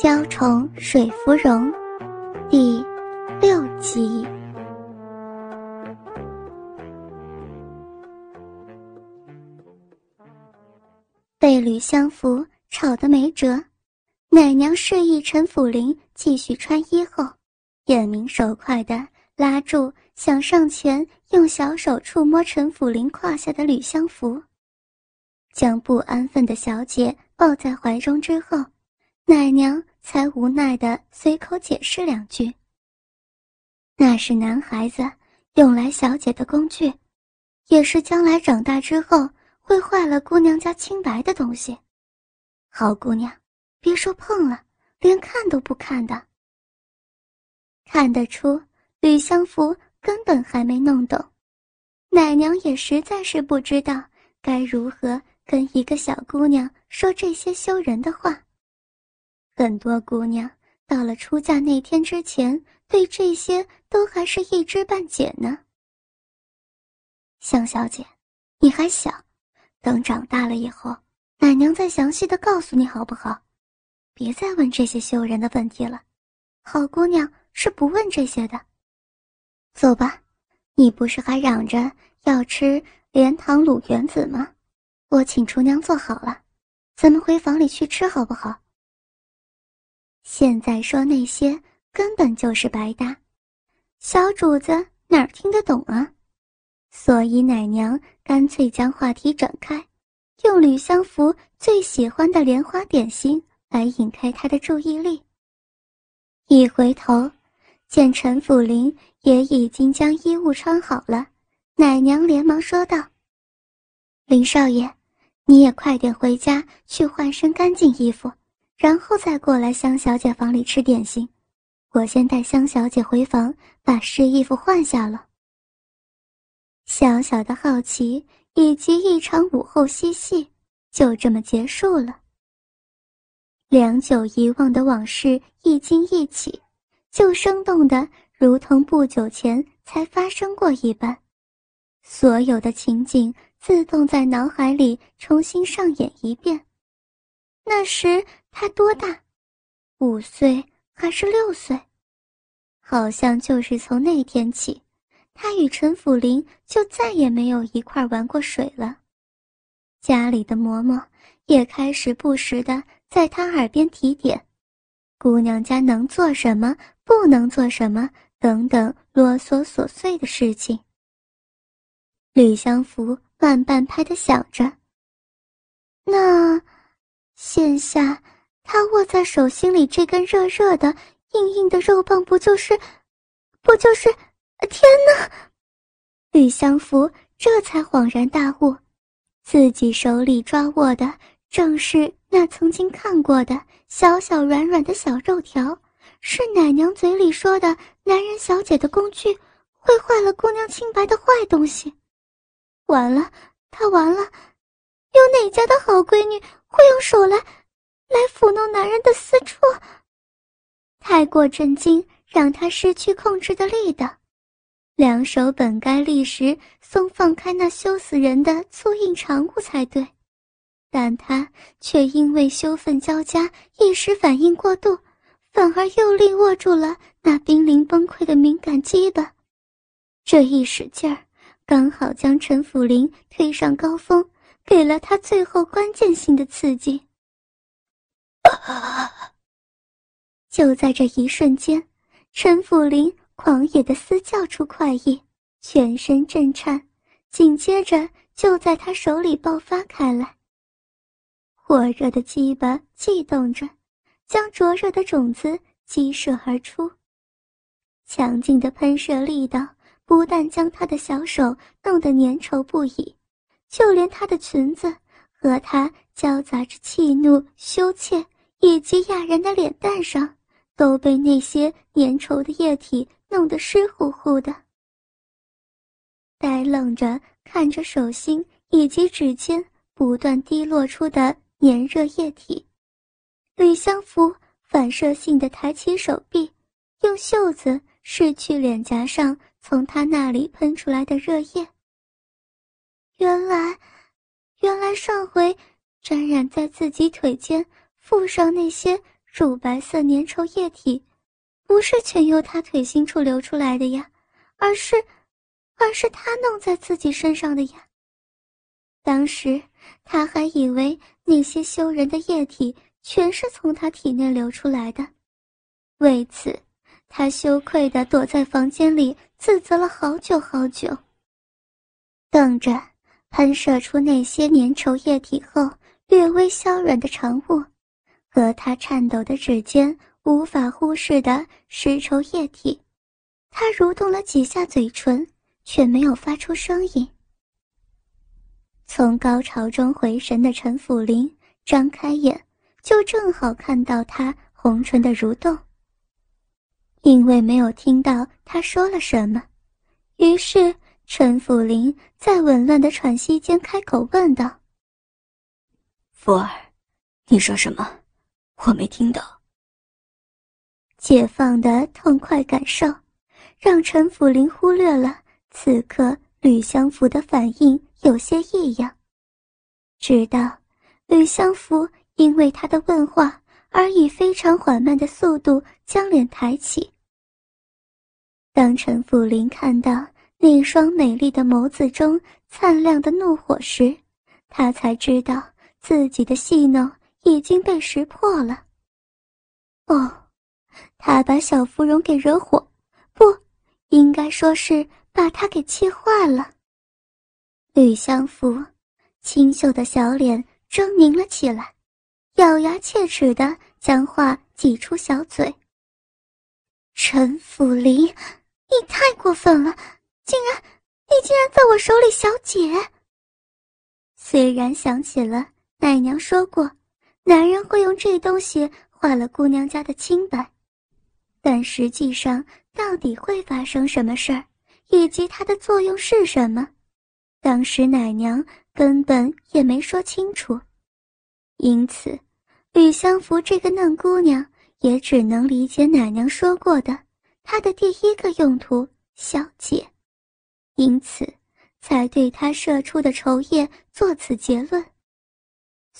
娇宠水芙蓉，第六集。被吕相福吵得没辙，奶娘示意陈府林继续穿衣后，眼明手快的拉住想上前用小手触摸陈府林胯下的吕相福，将不安分的小姐抱在怀中之后，奶娘才无奈的随口解释两句：“那是男孩子用来小姐的工具，也是将来长大之后。”会坏了姑娘家清白的东西，好姑娘，别说碰了，连看都不看的。看得出吕相福根本还没弄懂，奶娘也实在是不知道该如何跟一个小姑娘说这些羞人的话。很多姑娘到了出嫁那天之前，对这些都还是一知半解呢。向小姐，你还小。等长大了以后，奶娘再详细的告诉你好不好？别再问这些羞人的问题了。好姑娘是不问这些的。走吧，你不是还嚷着要吃莲塘卤圆子吗？我请厨娘做好了，咱们回房里去吃好不好？现在说那些根本就是白搭，小主子哪儿听得懂啊？所以奶娘干脆将话题转开，用吕相福最喜欢的莲花点心来引开他的注意力。一回头，见陈府林也已经将衣物穿好了，奶娘连忙说道：“林少爷，你也快点回家去换身干净衣服，然后再过来香小姐房里吃点心。我先带香小姐回房，把湿衣服换下了。”小小的好奇以及一场午后嬉戏，就这么结束了。良久遗忘的往事一惊一起，就生动的如同不久前才发生过一般。所有的情景自动在脑海里重新上演一遍。那时他多大？五岁还是六岁？好像就是从那天起。他与陈府林就再也没有一块玩过水了，家里的嬷嬷也开始不时的在他耳边提点，姑娘家能做什么，不能做什么等等啰嗦琐碎的事情。吕相福慢半拍的想着，那现下他握在手心里这根热热的、硬硬的肉棒，不就是，不就是？天哪！吕相福这才恍然大悟，自己手里抓握的正是那曾经看过的小小软软的小肉条，是奶娘嘴里说的男人小姐的工具，会坏了姑娘清白的坏东西。完了，他完了！有哪家的好闺女会用手来，来抚弄男人的私处？太过震惊，让他失去控制的力道。两手本该立时松放开那羞死人的粗硬长物才对，但他却因为羞愤交加，一时反应过度，反而用力握住了那濒临崩溃的敏感肌巴。这一使劲儿，刚好将陈府林推上高峰，给了他最后关键性的刺激。就在这一瞬间，陈府林。狂野的嘶叫出快意，全身震颤，紧接着就在他手里爆发开来。火热的鸡巴悸动着，将灼热的种子激射而出。强劲的喷射力道不但将他的小手弄得粘稠不已，就连他的裙子和他交杂着气怒、羞怯以及讶然的脸蛋上，都被那些粘稠的液体。弄得湿乎乎的，呆愣着看着手心以及指尖不断滴落出的炎热液体，吕相福反射性的抬起手臂，用袖子拭去脸颊上从他那里喷出来的热液。原来，原来上回沾染在自己腿间附上那些乳白色粘稠液体，不是全由他腿心处流出来的呀，而是，而是他弄在自己身上的呀。当时他还以为那些羞人的液体全是从他体内流出来的，为此，他羞愧地躲在房间里自责了好久好久。等着喷射出那些粘稠液体后，略微消软的长物，和他颤抖的指尖无法忽视的湿稠液体，他蠕动了几下嘴唇，却没有发出声音。从高潮中回神的陈辅林张开眼，就正好看到他红唇的蠕动。因为没有听到他说了什么，于是。陈辅林在紊乱的喘息间开口问道：“福儿，你说什么？我没听到。”解放的痛快感受，让陈府林忽略了此刻吕相福的反应有些异样。直到吕相福因为他的问话而以非常缓慢的速度将脸抬起。当陈府林看到。那双美丽的眸子中灿亮的怒火时，他才知道自己的戏弄已经被识破了。哦，他把小芙蓉给惹火，不，应该说是把她给气坏了。吕相福清秀的小脸狰狞了起来，咬牙切齿的将话挤出小嘴：“陈府林，你太过分了！”竟然，你竟然在我手里，小姐。虽然想起了奶娘说过，男人会用这东西换了姑娘家的清白，但实际上到底会发生什么事儿，以及它的作用是什么，当时奶娘根本也没说清楚。因此，吕相福这个嫩姑娘也只能理解奶娘说过的，她的第一个用途，小姐。因此，才对他射出的稠液做此结论。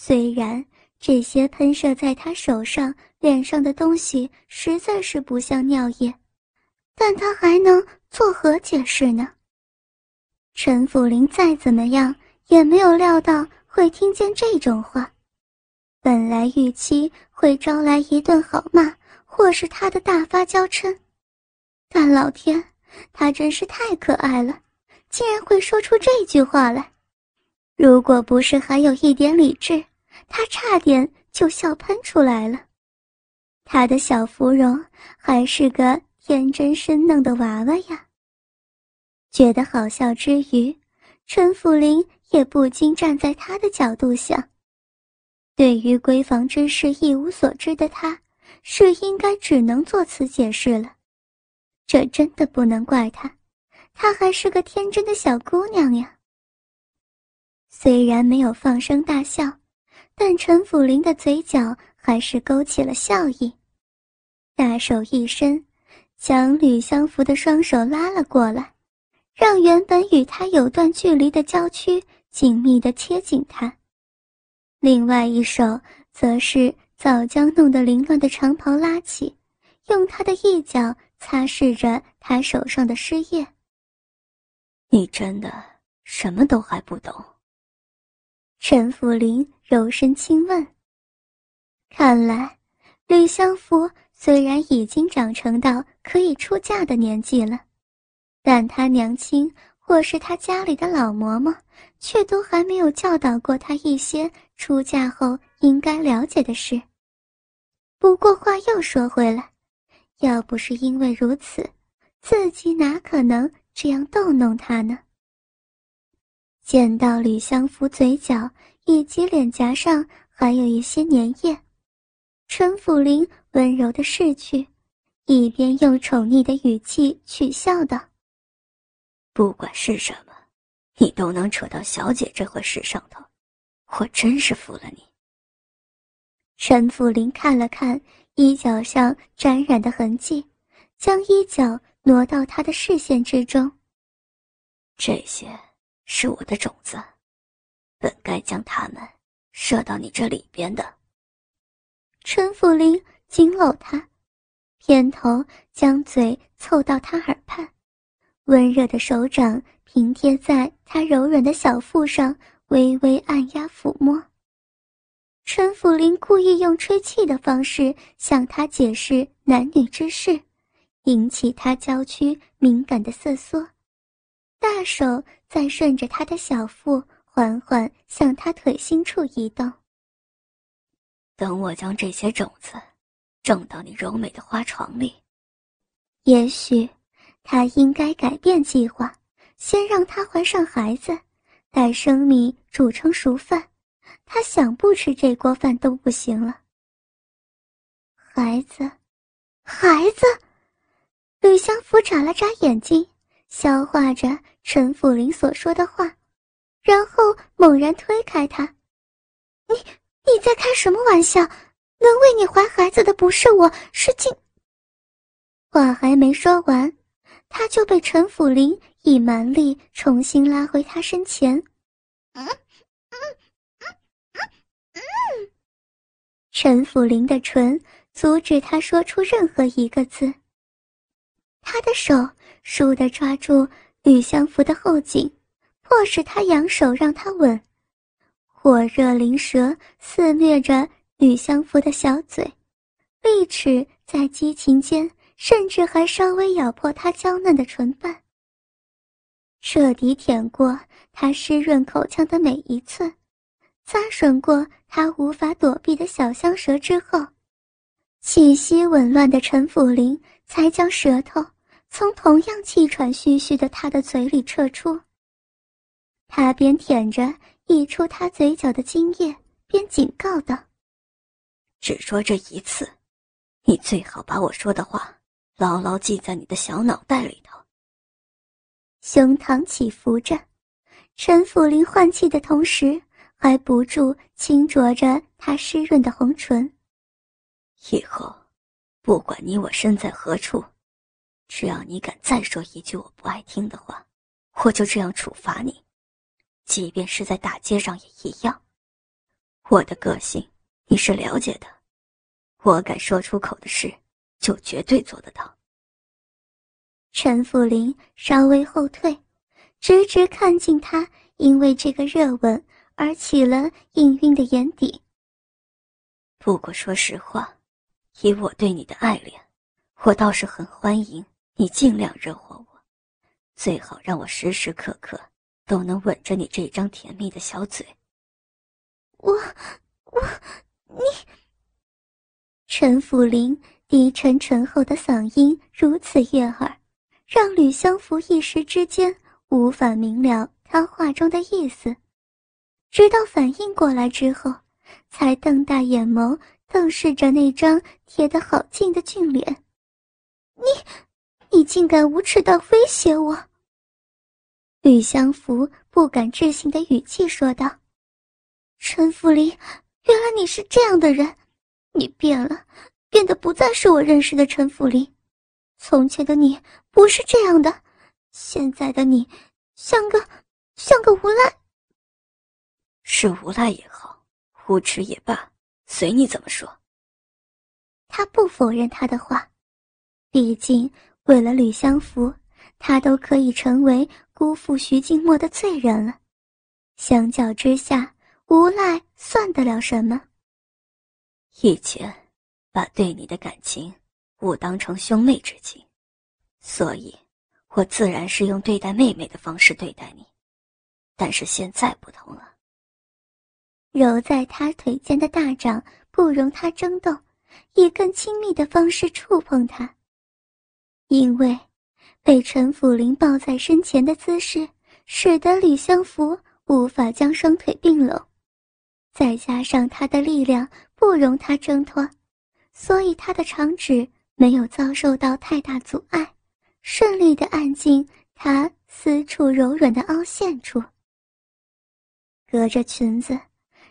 虽然这些喷射在他手上、脸上的东西实在是不像尿液，但他还能作何解释呢？陈辅林再怎么样也没有料到会听见这种话，本来预期会招来一顿好骂，或是他的大发娇嗔，但老天，他真是太可爱了。竟然会说出这句话来，如果不是还有一点理智，他差点就笑喷出来了。他的小芙蓉还是个天真生嫩的娃娃呀。觉得好笑之余，陈辅林也不禁站在他的角度想：对于闺房之事一无所知的他，是应该只能作此解释了。这真的不能怪他。她还是个天真的小姑娘呀。虽然没有放声大笑，但陈辅林的嘴角还是勾起了笑意，大手一伸，将吕相福的双手拉了过来，让原本与他有段距离的娇躯紧密地贴紧他。另外一手则是早将弄得凌乱的长袍拉起，用他的一角擦拭着他手上的湿液。你真的什么都还不懂？陈福林柔声轻问。看来，吕相福虽然已经长成到可以出嫁的年纪了，但他娘亲或是他家里的老嬷嬷，却都还没有教导过他一些出嫁后应该了解的事。不过话又说回来，要不是因为如此，自己哪可能？这样逗弄他呢？见到吕相福嘴角以及脸颊上还有一些粘液，陈辅林温柔的拭去，一边用宠溺的语气取笑道：“不管是什么，你都能扯到小姐这回事上头，我真是服了你。”陈辅林看了看衣角上沾染的痕迹，将衣角。挪到他的视线之中。这些是我的种子，本该将它们射到你这里边的。陈辅林紧搂他，偏头将嘴凑到他耳畔，温热的手掌平贴在他柔软的小腹上，微微按压抚摸。陈辅林故意用吹气的方式向他解释男女之事，引起他娇躯敏感的瑟缩，大手再顺着他的小腹缓缓向他腿心处移动。等我将这些种子种到你柔美的花床里，也许他应该改变计划，先让她怀上孩子，待生米煮成熟饭。他想不吃这锅饭都不行了。孩子，孩子，吕相福眨了眨眼睛，消化着陈辅林所说的话，然后猛然推开他：“你你在开什么玩笑？能为你怀孩子的不是我，是静。”话还没说完，他就被陈辅林以蛮力重新拉回他身前。嗯。陈辅林的唇阻止他说出任何一个字。他的手倏地抓住吕相福的后颈，迫使他扬手让他吻。火热灵蛇肆虐着吕相福的小嘴，利齿在激情间，甚至还稍微咬破他娇嫩的唇瓣，彻底舔过他湿润口腔的每一寸。擦吮过他无法躲避的小香舌之后，气息紊乱的陈辅林才将舌头从同样气喘吁吁的他的嘴里撤出。他边舔着溢出他嘴角的精液，边警告道：“只说这一次，你最好把我说的话牢牢记在你的小脑袋里头。”胸膛起伏着，陈府林换气的同时。还不住轻啄着他湿润的红唇。以后，不管你我身在何处，只要你敢再说一句我不爱听的话，我就这样处罚你。即便是在大街上也一样。我的个性你是了解的，我敢说出口的事，就绝对做得到。陈福林稍微后退，直直看进他，因为这个热吻。而起了氤氲的眼底。不过说实话，以我对你的爱恋，我倒是很欢迎你尽量惹火我，最好让我时时刻刻都能吻着你这张甜蜜的小嘴。我，我，你。陈福林低沉醇厚的嗓音如此悦耳，让吕相福一时之间无法明了他话中的意思。直到反应过来之后，才瞪大眼眸瞪视着那张贴得好近的俊脸。你，你竟敢无耻到威胁我！吕相福不敢置信的语气说道：“陈福林，原来你是这样的人，你变了，变得不再是我认识的陈福林。从前的你不是这样的，现在的你，像个，像个无赖。”是无赖也好，无耻也罢，随你怎么说。他不否认他的话，毕竟为了吕相福，他都可以成为辜负徐静默的罪人了。相较之下，无赖算得了什么？以前把对你的感情误当成兄妹之情，所以，我自然是用对待妹妹的方式对待你。但是现在不同了。揉在他腿间的大掌不容他争动，以更亲密的方式触碰他。因为被陈辅林抱在身前的姿势，使得吕相福无法将双腿并拢，再加上他的力量不容他挣脱，所以他的长指没有遭受到太大阻碍，顺利的按进他私处柔软的凹陷处。隔着裙子。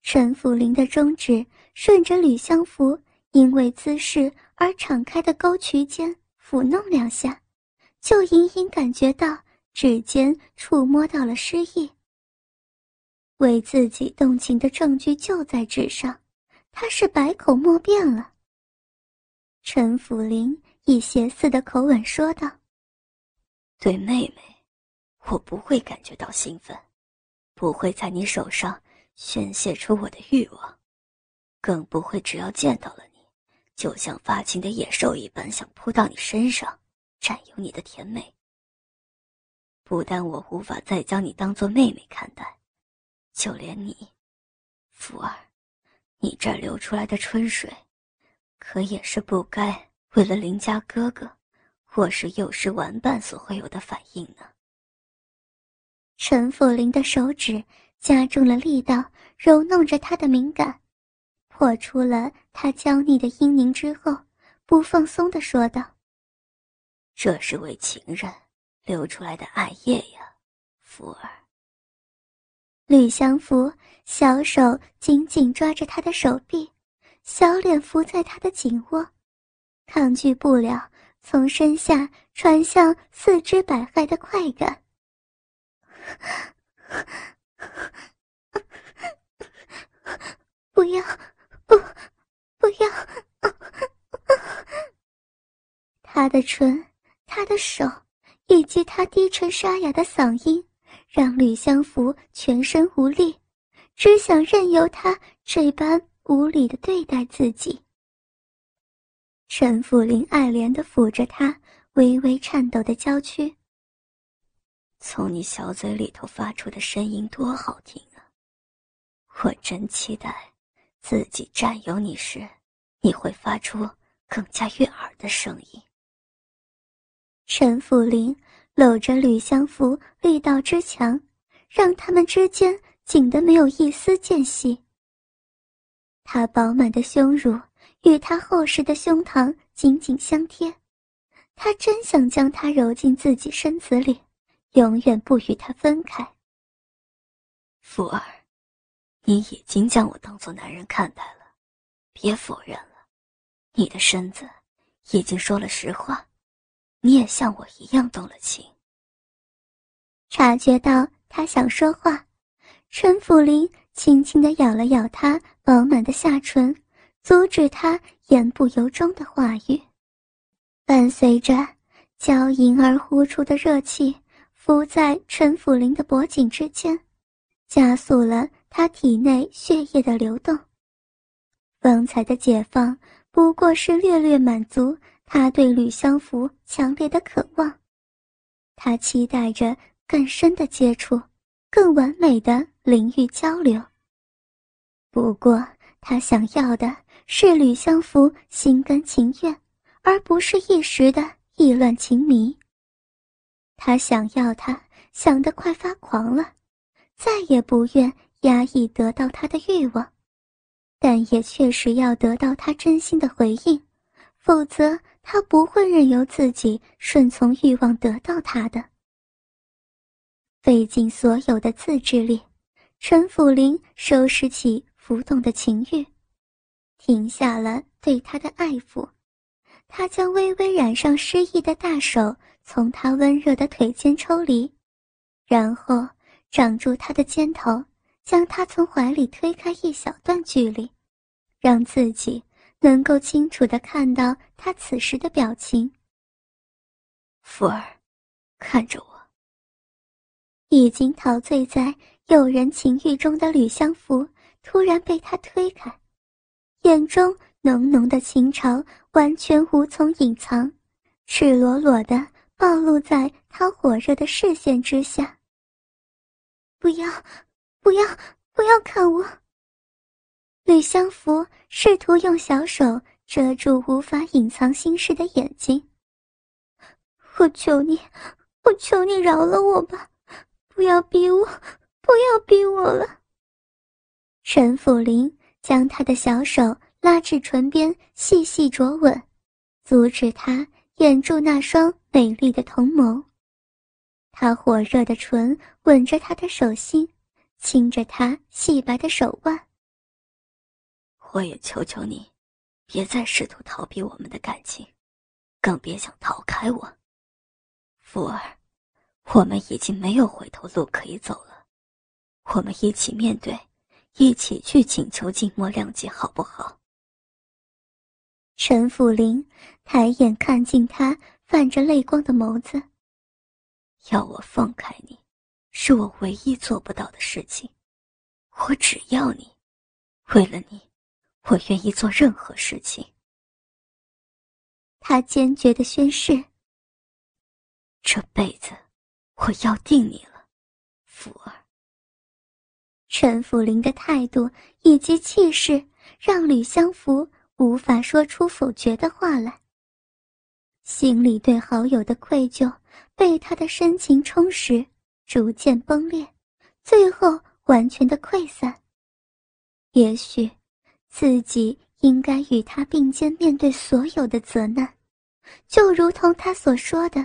陈福林的中指顺着吕相福因为姿势而敞开的沟渠间抚弄两下，就隐隐感觉到指尖触摸到了诗意。为自己动情的证据就在纸上，他是百口莫辩了。陈府林以邪肆的口吻说道：“对妹妹，我不会感觉到兴奋，不会在你手上宣泄出我的欲望，更不会只要见到了，就像发情的野兽一般想扑到你身上，占有你的甜美。不但我无法再将你当做妹妹看待，就连你，福儿。”你这流出来的春水，可也是不该为了林家哥哥，或是幼时玩伴所会有的反应呢。陈府林的手指加重了力道，揉弄着他的敏感，破出了他娇腻的阴凝之后，不放松的说道：“这是为情人流出来的爱液呀，福儿。”吕相福小手紧紧抓着他的手臂，小脸伏在他的颈窝，抗拒不了从身下传向四肢百骸的快感。不要，不，不要！他的唇，他的手，以及他低沉沙哑的嗓音。让吕相福全身无力，只想任由他这般无理的对待自己。陈福林爱怜的抚着他微微颤抖的娇躯。从你小嘴里头发出的声音多好听啊！我真期待自己占有你时，你会发出更加悦耳的声音。陈福林。搂着吕相福，力道之强，让他们之间紧得没有一丝间隙。他饱满的胸乳与他厚实的胸膛紧紧相贴，他真想将他揉进自己身子里，永远不与他分开。福儿，你已经将我当做男人看待了，别否认，你的身子已经说了实话。你也像我一样动了情。察觉到他想说话，陈福林轻轻的咬了咬他饱满的下唇，阻止他言不由衷的话语。伴随着娇吟而呼出的热气，浮在陈福林的脖颈之间，加速了他体内血液的流动。方才的解放不过是略略满足。他对吕相福强烈的渴望，他期待着更深的接触，更完美的灵域交流。不过，他想要的是吕相福心甘情愿，而不是一时的意乱情迷。他想要他想得快发狂了，再也不愿压抑得到他的欲望，但也确实要得到他真心的回应，否则。他不会任由自己顺从欲望得到他的。费尽所有的自制力，陈辅林收拾起浮动的情欲，停下了对他的爱抚。他将微微染上诗意的大手从他温热的腿间抽离，然后掌住他的肩头，将他从怀里推开一小段距离，让自己。能够清楚的看到他此时的表情。福儿，看着我。已经陶醉在诱人情欲中的吕相福突然被他推开，眼中浓浓的情潮完全无从隐藏，赤裸裸的暴露在他火热的视线之下。不要，不要，不要看我！吕相福试图用小手遮住无法隐藏心事的眼睛。我求你，我求你饶了我吧，不要逼我，不要逼我了。陈府林将他的小手拉至唇边，细细啄吻，阻止他掩住那双美丽的瞳眸。他火热的唇吻着他的手心，亲着他细白的手腕。我也求求你，别再试图逃避我们的感情，更别想逃开我。福儿，我们已经没有回头路可以走了，我们一起面对，一起去请求静默谅解，好不好？陈府林抬眼看进他泛着泪光的眸子。要我放开你，是我唯一做不到的事情。我只要你，为了你，我愿意做任何事情。他坚决的宣誓：这辈子，我要定你了，福儿。陈福林的态度以及气势，让吕相福无法说出否决的话来。心里对好友的愧疚，被他的深情充实，逐渐崩裂，最后完全的溃散。也许，自己应该与他并肩面对所有的责难，就如同他所说的，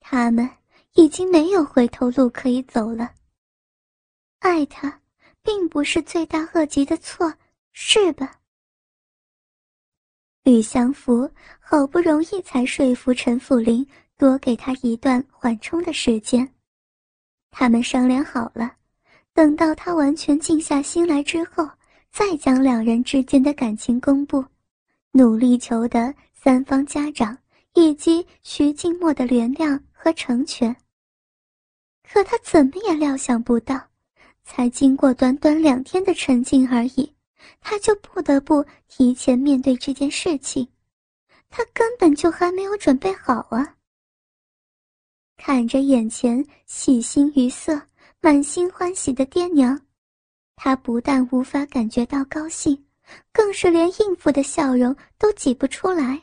他们已经没有回头路可以走了。爱他，并不是罪大恶极的错，是吧？吕祥福好不容易才说服陈福林多给他一段缓冲的时间。他们商量好了，等到他完全静下心来之后，再将两人之间的感情公布，努力求得三方家长以及徐静默的原谅和成全。可他怎么也料想不到。才经过短短两天的沉静而已，他就不得不提前面对这件事情，他根本就还没有准备好啊！看着眼前喜形于色、满心欢喜的爹娘，他不但无法感觉到高兴，更是连应付的笑容都挤不出来。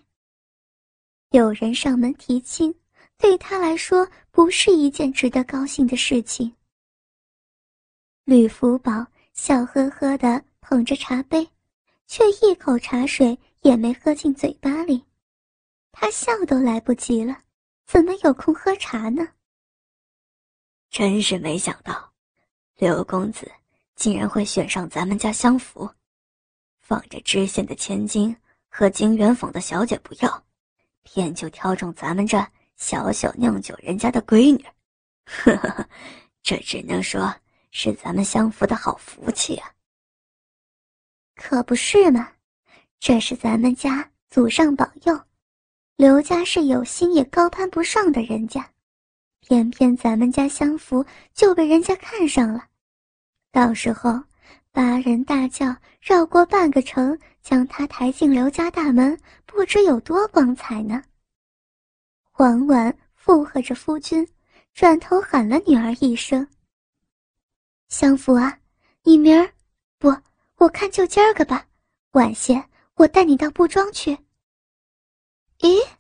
有人上门提亲，对他来说不是一件值得高兴的事情。吕福宝笑呵呵地捧着茶杯，却一口茶水也没喝进嘴巴里。他笑都来不及了，怎么有空喝茶呢？真是没想到，刘公子竟然会选上咱们家相府，放着知县的千金和金元坊的小姐不要，偏就挑中咱们这小小酿酒人家的闺女。呵呵呵，这只能说。是咱们相府的好福气啊！可不是嘛，这是咱们家祖上保佑，刘家是有心也高攀不上的人家，偏偏咱们家相福就被人家看上了，到时候八人大轿绕过半个城，将他抬进刘家大门，不知有多光彩呢。黄婉附和着夫君，转头喊了女儿一声。相府啊，你明儿，不，我看就今儿个吧。晚些我带你到布庄去。え？